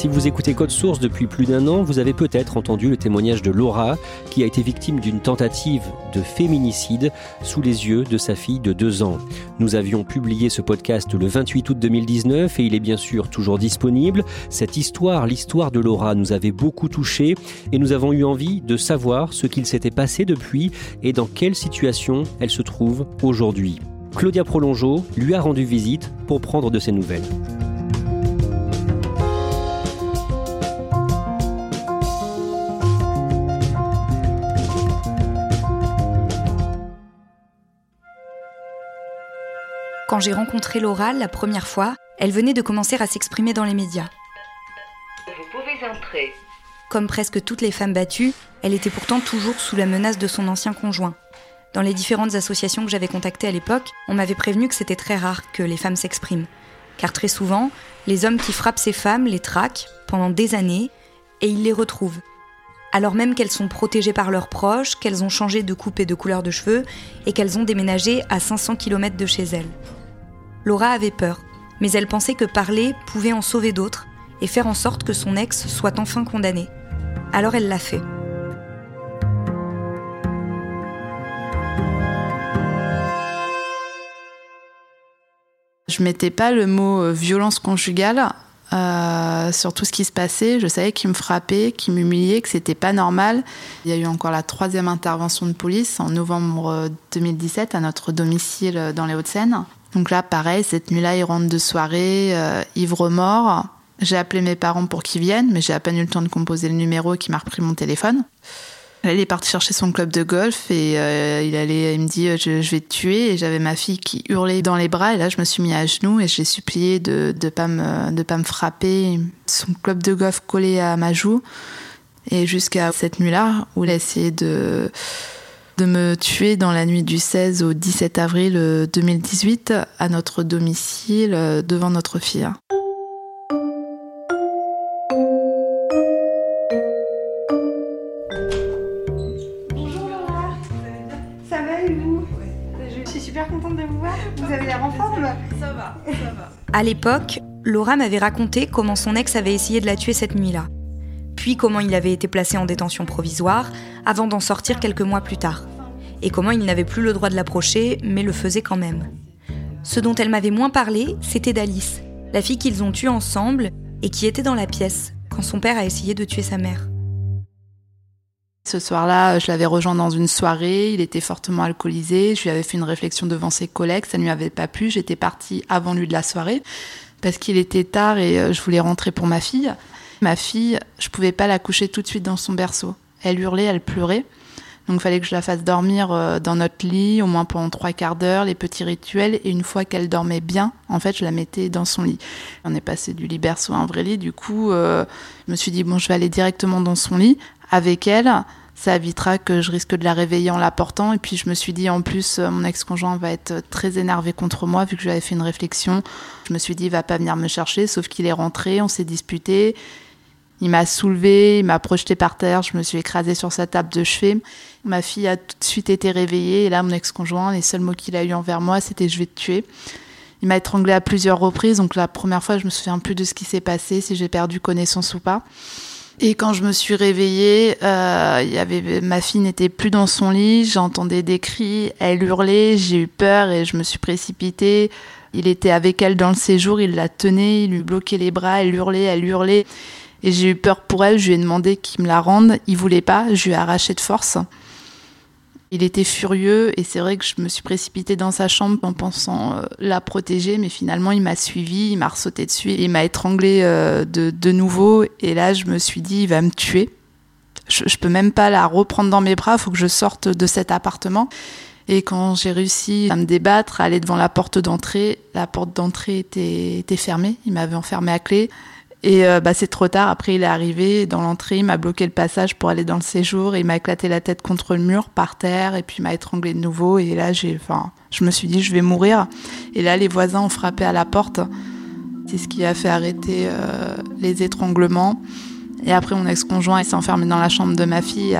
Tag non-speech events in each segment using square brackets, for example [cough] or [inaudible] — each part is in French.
Si vous écoutez Code Source depuis plus d'un an, vous avez peut-être entendu le témoignage de Laura, qui a été victime d'une tentative de féminicide sous les yeux de sa fille de deux ans. Nous avions publié ce podcast le 28 août 2019 et il est bien sûr toujours disponible. Cette histoire, l'histoire de Laura, nous avait beaucoup touchés et nous avons eu envie de savoir ce qu'il s'était passé depuis et dans quelle situation elle se trouve aujourd'hui. Claudia Prolongeau lui a rendu visite pour prendre de ses nouvelles. Quand j'ai rencontré Laura la première fois, elle venait de commencer à s'exprimer dans les médias. Vous pouvez entrer. Comme presque toutes les femmes battues, elle était pourtant toujours sous la menace de son ancien conjoint. Dans les différentes associations que j'avais contactées à l'époque, on m'avait prévenu que c'était très rare que les femmes s'expriment. Car très souvent, les hommes qui frappent ces femmes les traquent pendant des années et ils les retrouvent. Alors même qu'elles sont protégées par leurs proches, qu'elles ont changé de coupe et de couleur de cheveux et qu'elles ont déménagé à 500 km de chez elles. Laura avait peur, mais elle pensait que parler pouvait en sauver d'autres et faire en sorte que son ex soit enfin condamné. Alors elle l'a fait. Je mettais pas le mot euh, violence conjugale euh, sur tout ce qui se passait. Je savais qu'il me frappait, qu'il m'humiliait, que c'était pas normal. Il y a eu encore la troisième intervention de police en novembre 2017 à notre domicile dans les Hauts-de-Seine. Donc là, pareil, cette nuit-là, il rentre de soirée, euh, ivre-mort. J'ai appelé mes parents pour qu'ils viennent, mais j'ai à peine eu le temps de composer le numéro qui m'a repris mon téléphone. Elle est partie chercher son club de golf et euh, il allait, il me dit je, je vais te tuer et j'avais ma fille qui hurlait dans les bras et là je me suis mis à genoux et j'ai supplié de de pas pas me frapper. Son club de golf collé à ma joue et jusqu'à cette nuit-là où il a essayé de de me tuer dans la nuit du 16 au 17 avril 2018 à notre domicile devant notre fille. Bonjour Laura, ça va et vous? Je suis super contente de vous voir, vous avez l'air en forme. Ça va, ça va. À l'époque, Laura m'avait raconté comment son ex avait essayé de la tuer cette nuit-là, puis comment il avait été placé en détention provisoire avant d'en sortir quelques mois plus tard, et comment il n'avait plus le droit de l'approcher, mais le faisait quand même. Ce dont elle m'avait moins parlé, c'était d'Alice, la fille qu'ils ont tuée ensemble et qui était dans la pièce quand son père a essayé de tuer sa mère. Ce soir-là, je l'avais rejoint dans une soirée, il était fortement alcoolisé, je lui avais fait une réflexion devant ses collègues, ça ne lui avait pas plu, j'étais partie avant lui de la soirée parce qu'il était tard et euh, je voulais rentrer pour ma fille. Ma fille, je pouvais pas la coucher tout de suite dans son berceau. Elle hurlait, elle pleurait. Donc il fallait que je la fasse dormir euh, dans notre lit, au moins pendant trois quarts d'heure, les petits rituels. Et une fois qu'elle dormait bien, en fait, je la mettais dans son lit. On est passé du lit berceau à un vrai lit. Du coup, euh, je me suis dit, bon, je vais aller directement dans son lit avec elle. Ça évitera que je risque de la réveiller en la portant. Et puis je me suis dit, en plus, euh, mon ex-conjoint va être très énervé contre moi, vu que j'avais fait une réflexion. Je me suis dit, il va pas venir me chercher, sauf qu'il est rentré, on s'est disputé. Il m'a soulevé, il m'a projeté par terre, je me suis écrasée sur sa table de chevet. Ma fille a tout de suite été réveillée et là, mon ex-conjoint, les seuls mots qu'il a eu envers moi, c'était je vais te tuer. Il m'a étranglée à plusieurs reprises, donc la première fois, je me souviens plus de ce qui s'est passé, si j'ai perdu connaissance ou pas. Et quand je me suis réveillée, euh, y avait ma fille n'était plus dans son lit, j'entendais des cris, elle hurlait, j'ai eu peur et je me suis précipitée Il était avec elle dans le séjour, il la tenait, il lui bloquait les bras, elle hurlait, elle hurlait. Et j'ai eu peur pour elle, je lui ai demandé qu'il me la rende. Il voulait pas, je lui ai arraché de force. Il était furieux et c'est vrai que je me suis précipitée dans sa chambre en pensant euh, la protéger, mais finalement il m'a suivi, il m'a ressauté dessus, il m'a étranglé euh, de, nouveau et là je me suis dit il va me tuer. Je, je peux même pas la reprendre dans mes bras, faut que je sorte de cet appartement. Et quand j'ai réussi à me débattre, à aller devant la porte d'entrée, la porte d'entrée était, était fermée, il m'avait enfermée à clé. Et euh, bah, c'est trop tard. Après, il est arrivé dans l'entrée, il m'a bloqué le passage pour aller dans le séjour. Il m'a éclaté la tête contre le mur, par terre, et puis m'a étranglé de nouveau. Et là, j'ai, enfin, je me suis dit, je vais mourir. Et là, les voisins ont frappé à la porte. C'est ce qui a fait arrêter euh, les étranglements. Et après, mon ex-conjoint s'est enfermé dans la chambre de ma fille.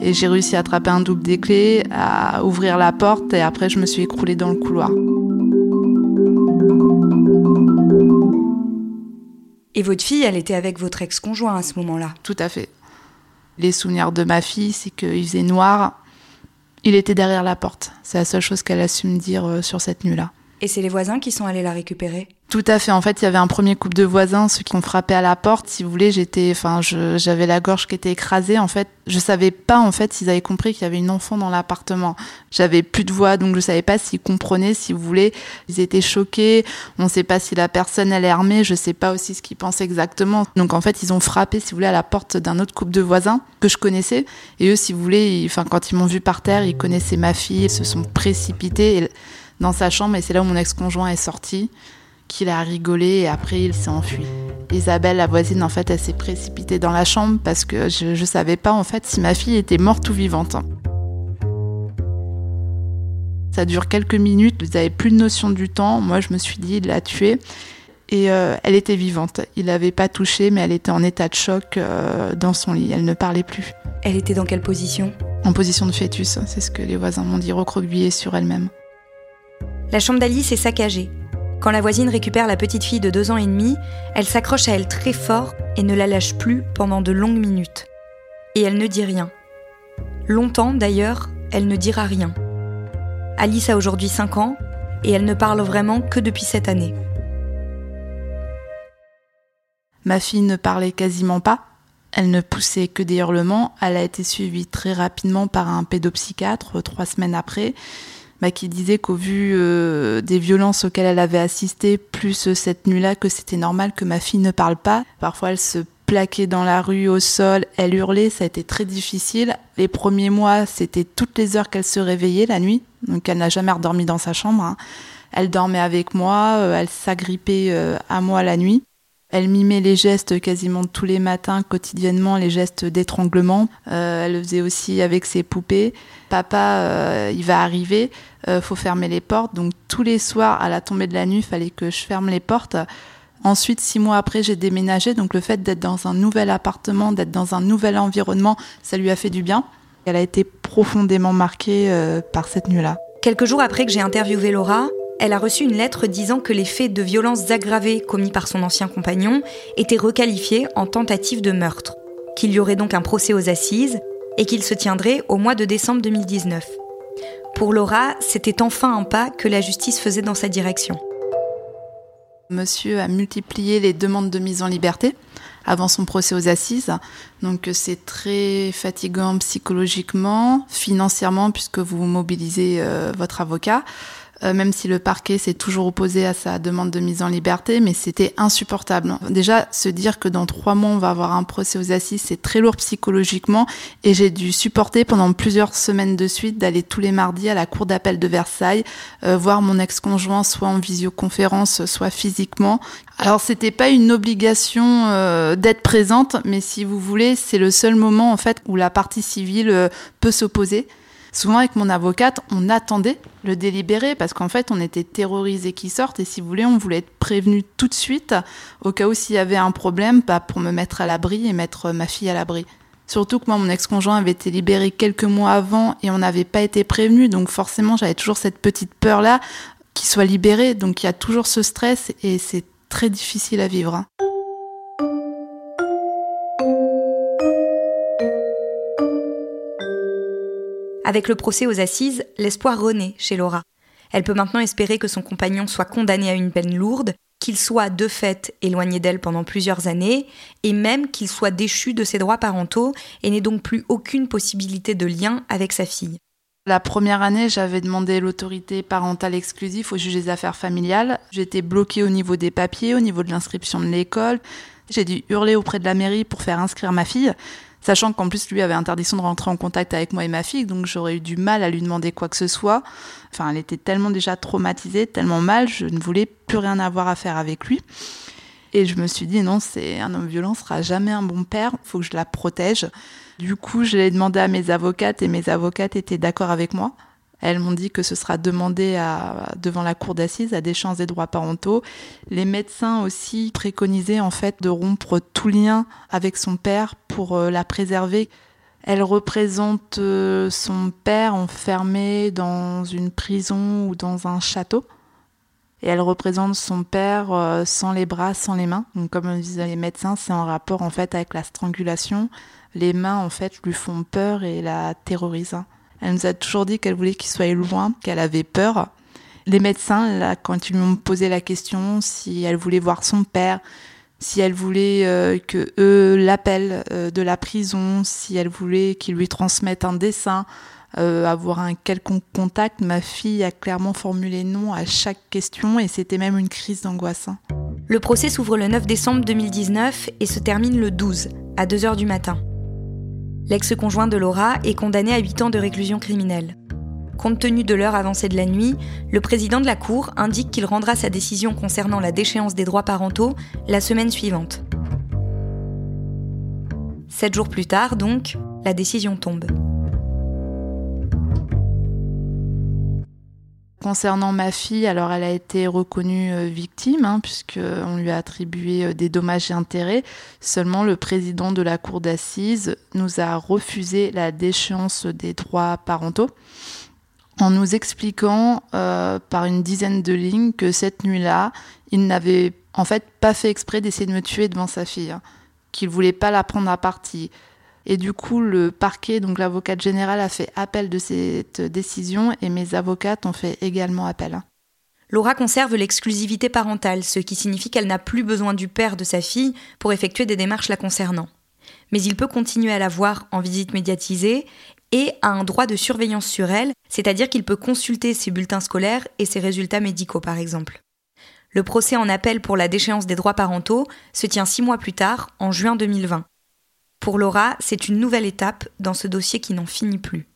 Et j'ai réussi à attraper un double des clés, à ouvrir la porte. Et après, je me suis écroulée dans le couloir. Et votre fille, elle était avec votre ex-conjoint à ce moment-là Tout à fait. Les souvenirs de ma fille, c'est qu'il faisait noir. Il était derrière la porte. C'est la seule chose qu'elle a su me dire euh, sur cette nuit-là. Et c'est les voisins qui sont allés la récupérer Tout à fait. En fait, il y avait un premier couple de voisins, ceux qui ont frappé à la porte. Si vous voulez, j'étais, enfin, j'avais la gorge qui était écrasée. En fait, je savais pas en fait s'ils avaient compris qu'il y avait une enfant dans l'appartement. J'avais plus de voix, donc je savais pas s'ils comprenaient. Si vous voulez, ils étaient choqués. On sait pas si la personne elle est armée. Je sais pas aussi ce qu'ils pensaient exactement. Donc en fait, ils ont frappé, si vous voulez, à la porte d'un autre couple de voisins que je connaissais. Et eux, si vous voulez, enfin, quand ils m'ont vu par terre, ils connaissaient ma fille. Ils se sont précipités. Dans sa chambre et c'est là où mon ex-conjoint est sorti, qu'il a rigolé et après il s'est enfui. Isabelle, la voisine, en fait, elle s'est précipitée dans la chambre parce que je, ne savais pas en fait si ma fille était morte ou vivante. Ça dure quelques minutes, vous n'avez plus de notion du temps. Moi, je me suis dit, il l'a tuée. Et euh, elle était vivante. Il l'avait pas touchée, mais elle était en état de choc euh, dans son lit. Elle ne parlait plus. Elle était dans quelle position? En position de fœtus, c'est ce que les voisins m'ont dit, recroquevillée sur elle-même. La chambre d'Alice est saccagée. Quand la voisine récupère la petite fille de deux ans et demi, elle s'accroche à elle très fort et ne la lâche plus pendant de longues minutes. Et elle ne dit rien. Longtemps d'ailleurs, elle ne dira rien. Alice a aujourd'hui 5 ans et elle ne parle vraiment que depuis cette année. Ma fille ne parlait quasiment pas. Elle ne poussait que des hurlements. Elle a été suivie très rapidement par un pédopsychiatre trois semaines après bah, qui disait qu'au vu euh, des violences auxquelles elle avait assisté, plus euh, cette nuit-là, que c'était normal que ma fille ne parle pas. Parfois, elle se plaquait dans la rue, au sol, elle hurlait, ça a été très difficile. Les premiers mois, c'était toutes les heures qu'elle se réveillait la nuit, donc elle n'a jamais redormi dans sa chambre. Hein. Elle dormait avec moi, euh, elle s'agrippait à moi la nuit. Elle mimait les gestes quasiment tous les matins, quotidiennement, les gestes d'étranglement. Euh, elle le faisait aussi avec ses poupées. Papa, euh, il va arriver, euh, faut fermer les portes. Donc tous les soirs, à la tombée de la nuit, il fallait que je ferme les portes. Ensuite, six mois après, j'ai déménagé. Donc le fait d'être dans un nouvel appartement, d'être dans un nouvel environnement, ça lui a fait du bien. Elle a été profondément marquée par cette nuit-là. Quelques jours après que j'ai interviewé Laura, elle a reçu une lettre disant que les faits de violences aggravées commis par son ancien compagnon étaient requalifiés en tentative de meurtre, qu'il y aurait donc un procès aux assises et qu'il se tiendrait au mois de décembre 2019. Pour Laura, c'était enfin un pas que la justice faisait dans sa direction. Monsieur a multiplié les demandes de mise en liberté avant son procès aux assises. Donc c'est très fatigant psychologiquement, financièrement, puisque vous mobilisez euh, votre avocat. Euh, même si le parquet s'est toujours opposé à sa demande de mise en liberté, mais c'était insupportable. Déjà, se dire que dans trois mois, on va avoir un procès aux assises, c'est très lourd psychologiquement, et j'ai dû supporter pendant plusieurs semaines de suite d'aller tous les mardis à la cour d'appel de Versailles, euh, voir mon ex-conjoint soit en visioconférence, soit physiquement. Alors c'était pas une obligation euh, d'être présente, mais si vous voulez, c'est le seul moment en fait où la partie civile peut s'opposer. Souvent avec mon avocate, on attendait le délibéré parce qu'en fait, on était terrorisés qu'ils sortent et si vous voulez, on voulait être prévenu tout de suite au cas où s'il y avait un problème, pas pour me mettre à l'abri et mettre ma fille à l'abri. Surtout que moi, mon ex-conjoint avait été libéré quelques mois avant et on n'avait pas été prévenu, donc forcément, j'avais toujours cette petite peur-là qu'il soit libéré. Donc il y a toujours ce stress et c'est très difficile à vivre. Avec le procès aux assises, l'espoir renaît chez Laura. Elle peut maintenant espérer que son compagnon soit condamné à une peine lourde, qu'il soit de fait éloigné d'elle pendant plusieurs années, et même qu'il soit déchu de ses droits parentaux et n'ait donc plus aucune possibilité de lien avec sa fille. La première année, j'avais demandé l'autorité parentale exclusive au juge des affaires familiales. J'étais bloquée au niveau des papiers, au niveau de l'inscription de l'école. J'ai dû hurler auprès de la mairie pour faire inscrire ma fille, sachant qu'en plus lui avait interdiction de rentrer en contact avec moi et ma fille, donc j'aurais eu du mal à lui demander quoi que ce soit. Enfin, elle était tellement déjà traumatisée, tellement mal, je ne voulais plus rien avoir à faire avec lui. Et je me suis dit non, c'est un homme violent sera jamais un bon père, faut que je la protège. Du coup, je l'ai demandé à mes avocates et mes avocates étaient d'accord avec moi. Elles m'ont dit que ce sera demandé à, devant la cour d'assises à des chances des droits parentaux. Les médecins aussi préconisaient en fait de rompre tout lien avec son père pour euh, la préserver. Elle représente euh, son père enfermé dans une prison ou dans un château. Et elle représente son père euh, sans les bras, sans les mains. Donc, comme disaient les médecins, c'est en rapport en fait avec la strangulation. Les mains en fait lui font peur et la terrorisent. Elle nous a toujours dit qu'elle voulait qu'il soit loin, qu'elle avait peur. Les médecins, quand ils lui ont posé la question si elle voulait voir son père, si elle voulait euh, que eux l'appellent euh, de la prison, si elle voulait qu'ils lui transmettent un dessin, euh, avoir un quelconque contact, ma fille a clairement formulé non à chaque question et c'était même une crise d'angoisse. Hein. Le procès s'ouvre le 9 décembre 2019 et se termine le 12, à 2h du matin. L'ex-conjoint de Laura est condamné à 8 ans de réclusion criminelle. Compte tenu de l'heure avancée de la nuit, le président de la Cour indique qu'il rendra sa décision concernant la déchéance des droits parentaux la semaine suivante. Sept jours plus tard, donc, la décision tombe. Concernant ma fille, alors elle a été reconnue euh, victime, hein, puisqu'on lui a attribué euh, des dommages et intérêts. Seulement, le président de la cour d'assises nous a refusé la déchéance des droits parentaux en nous expliquant euh, par une dizaine de lignes que cette nuit-là, il n'avait en fait pas fait exprès d'essayer de me tuer devant sa fille, hein, qu'il voulait pas la prendre à partie, et du coup, le parquet, donc l'avocate générale, a fait appel de cette décision et mes avocates ont fait également appel. Laura conserve l'exclusivité parentale, ce qui signifie qu'elle n'a plus besoin du père de sa fille pour effectuer des démarches la concernant. Mais il peut continuer à la voir en visite médiatisée et a un droit de surveillance sur elle, c'est-à-dire qu'il peut consulter ses bulletins scolaires et ses résultats médicaux par exemple. Le procès en appel pour la déchéance des droits parentaux se tient six mois plus tard, en juin 2020. Pour Laura, c'est une nouvelle étape dans ce dossier qui n'en finit plus.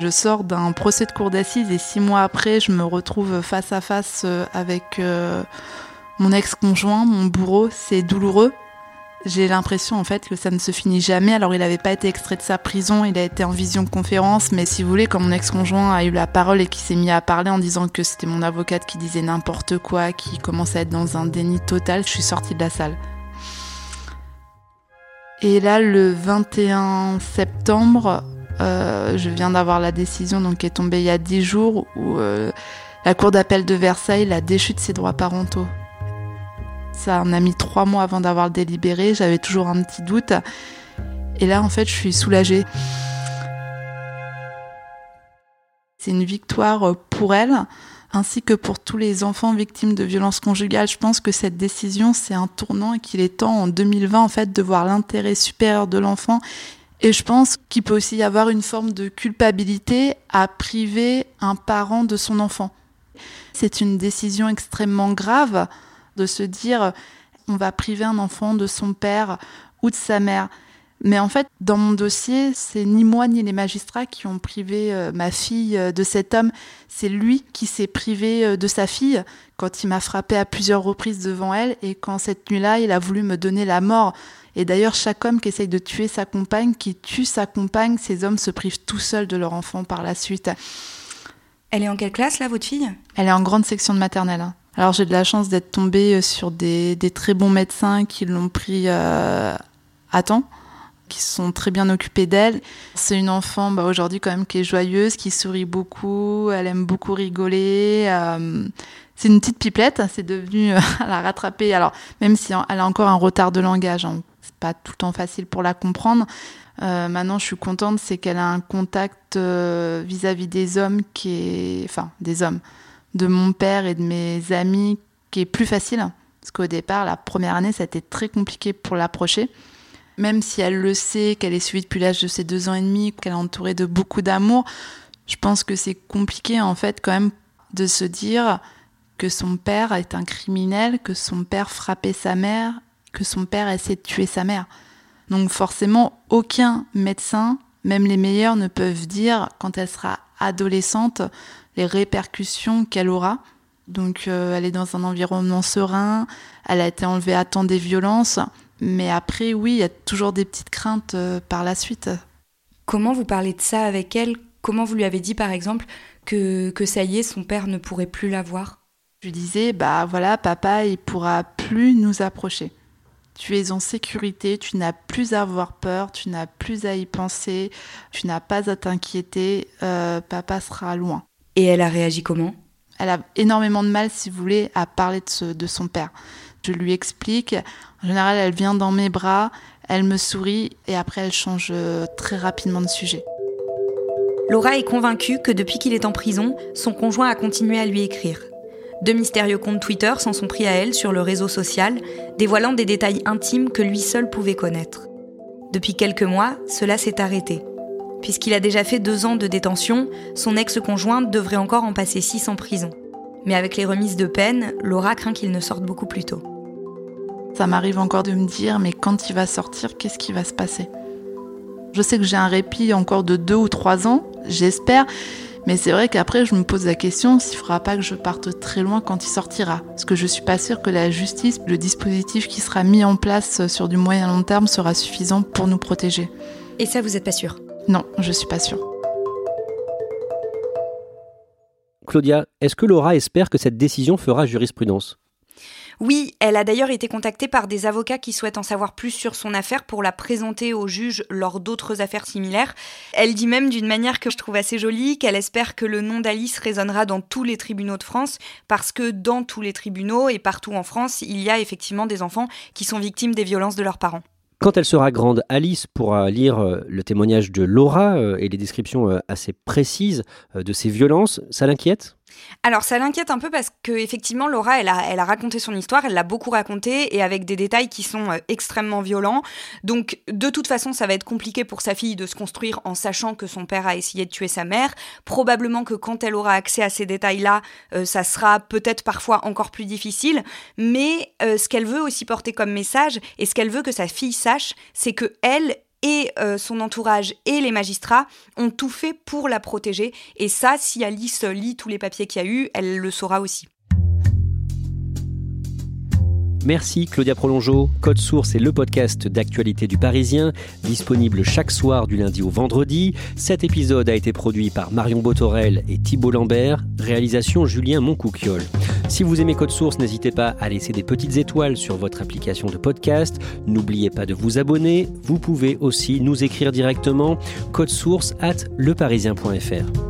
Je sors d'un procès de cour d'assises et six mois après, je me retrouve face à face euh, avec euh, mon ex-conjoint, mon bourreau. C'est douloureux. J'ai l'impression en fait que ça ne se finit jamais. Alors il n'avait pas été extrait de sa prison, il a été en vision conférence, mais si vous voulez, quand mon ex-conjoint a eu la parole et qui s'est mis à parler en disant que c'était mon avocate qui disait n'importe quoi, qui commençait à être dans un déni total, je suis sortie de la salle. Et là, le 21 septembre, euh, je viens d'avoir la décision donc, qui est tombée il y a 10 jours où euh, la Cour d'appel de Versailles l'a déchu de ses droits parentaux. Ça en a mis trois mois avant d'avoir délibéré, j'avais toujours un petit doute. Et là, en fait, je suis soulagée. C'est une victoire pour elle ainsi que pour tous les enfants victimes de violences conjugales. Je pense que cette décision, c'est un tournant et qu'il est temps en 2020 en fait de voir l'intérêt supérieur de l'enfant. Et je pense qu'il peut aussi y avoir une forme de culpabilité à priver un parent de son enfant. C'est une décision extrêmement grave de se dire on va priver un enfant de son père ou de sa mère. Mais en fait, dans mon dossier, c'est ni moi ni les magistrats qui ont privé euh, ma fille euh, de cet homme. C'est lui qui s'est privé euh, de sa fille quand il m'a frappé à plusieurs reprises devant elle et quand cette nuit-là, il a voulu me donner la mort. Et d'ailleurs, chaque homme qui essaye de tuer sa compagne, qui tue sa compagne, ces hommes se privent tout seuls de leur enfant par la suite. Elle est en quelle classe là, votre fille? Elle est en grande section de maternelle. Hein. Alors j'ai de la chance d'être tombée sur des, très bons médecins qui l'ont pris à temps qui sont très bien occupés d'elle. C'est une enfant bah, aujourd'hui quand même qui est joyeuse, qui sourit beaucoup, elle aime beaucoup rigoler. Euh, c'est une petite pipelette, c'est devenu, [laughs] elle a rattrapé, alors même si elle a encore un retard de langage, hein, C'est pas tout le temps facile pour la comprendre. Euh, maintenant, je suis contente, c'est qu'elle a un contact euh, vis-à-vis des hommes qui est, enfin, des hommes, de mon père et de mes amis qui est plus facile. Parce qu'au départ, la première année, ça a été très compliqué pour l'approcher. Même si elle le sait, qu'elle est suivie depuis l'âge de ses deux ans et demi, qu'elle est entourée de beaucoup d'amour, je pense que c'est compliqué en fait quand même de se dire que son père est un criminel, que son père frappait sa mère, que son père essaie de tuer sa mère. Donc forcément, aucun médecin, même les meilleurs, ne peuvent dire quand elle sera adolescente les répercussions qu'elle aura. Donc euh, elle est dans un environnement serein, elle a été enlevée à temps des violences, mais après oui, il y a toujours des petites craintes euh, par la suite. Comment vous parlez de ça avec elle? Comment vous lui avez dit par exemple que, que ça y est, son père ne pourrait plus la voir? Je lui disais, bah voilà, papa, il pourra plus nous approcher. Tu es en sécurité, tu n'as plus à avoir peur, tu n'as plus à y penser, tu n'as pas à t'inquiéter, euh, papa sera loin. Et elle a réagi comment? Elle a énormément de mal, si vous voulez, à parler de, de son père. Je lui explique, en général, elle vient dans mes bras, elle me sourit et après elle change euh, très rapidement de sujet. Laura est convaincue que depuis qu'il est en prison, son conjoint a continué à lui écrire. Deux mystérieux comptes Twitter s'en sont pris à elle sur le réseau social, dévoilant des détails intimes que lui seul pouvait connaître. Depuis quelques mois, cela s'est arrêté. Puisqu'il a déjà fait deux ans de détention, son ex-conjointe devrait encore en passer six en prison. Mais avec les remises de peine, Laura craint qu'il ne sorte beaucoup plus tôt. Ça m'arrive encore de me dire, mais quand il va sortir, qu'est-ce qui va se passer? Je sais que j'ai un répit encore de deux ou trois ans, j'espère, mais c'est vrai qu'après, je me pose la question s'il ne faudra pas que je parte très loin quand il sortira. Parce que je ne suis pas sûre que la justice, le dispositif qui sera mis en place sur du moyen long terme sera suffisant pour nous protéger. Et ça, vous n'êtes pas sûre? Non, je ne suis pas sûre. Claudia, est-ce que Laura espère que cette décision fera jurisprudence? Oui, elle a d'ailleurs été contactée par des avocats qui souhaitent en savoir plus sur son affaire pour la présenter au juge lors d'autres affaires similaires. Elle dit même d'une manière que je trouve assez jolie qu'elle espère que le nom d'Alice résonnera dans tous les tribunaux de France parce que dans tous les tribunaux et partout en France, il y a effectivement des enfants qui sont victimes des violences de leurs parents. Quand elle sera grande, Alice pourra lire euh, le témoignage de Laura euh, et les descriptions euh, assez précises de ces violences. Ça l'inquiète? Alors ça l'inquiète un peu parce que effectivement Laura elle a, elle a raconté son histoire, elle l'a beaucoup racontée et avec des détails qui sont euh, extrêmement violents. Donc de toute façon ça va être compliqué pour sa fille de se construire en sachant que son père a essayé de tuer sa mère. Probablement que quand elle aura accès à ces détails-là, euh, ça sera peut-être parfois encore plus difficile. Mais euh, ce qu'elle veut aussi porter comme message et ce qu'elle veut que sa fille sache, c'est que elle et euh, son entourage et les magistrats ont tout fait pour la protéger. Et ça, si Alice lit tous les papiers qu'il y a eu, elle le saura aussi. Merci Claudia Prolongeau. Code Source est le podcast d'actualité du Parisien, disponible chaque soir du lundi au vendredi. Cet épisode a été produit par Marion Botorel et Thibault Lambert, réalisation Julien Moncouquiole. Si vous aimez Code Source, n'hésitez pas à laisser des petites étoiles sur votre application de podcast. N'oubliez pas de vous abonner. Vous pouvez aussi nous écrire directement code source at leparisien.fr.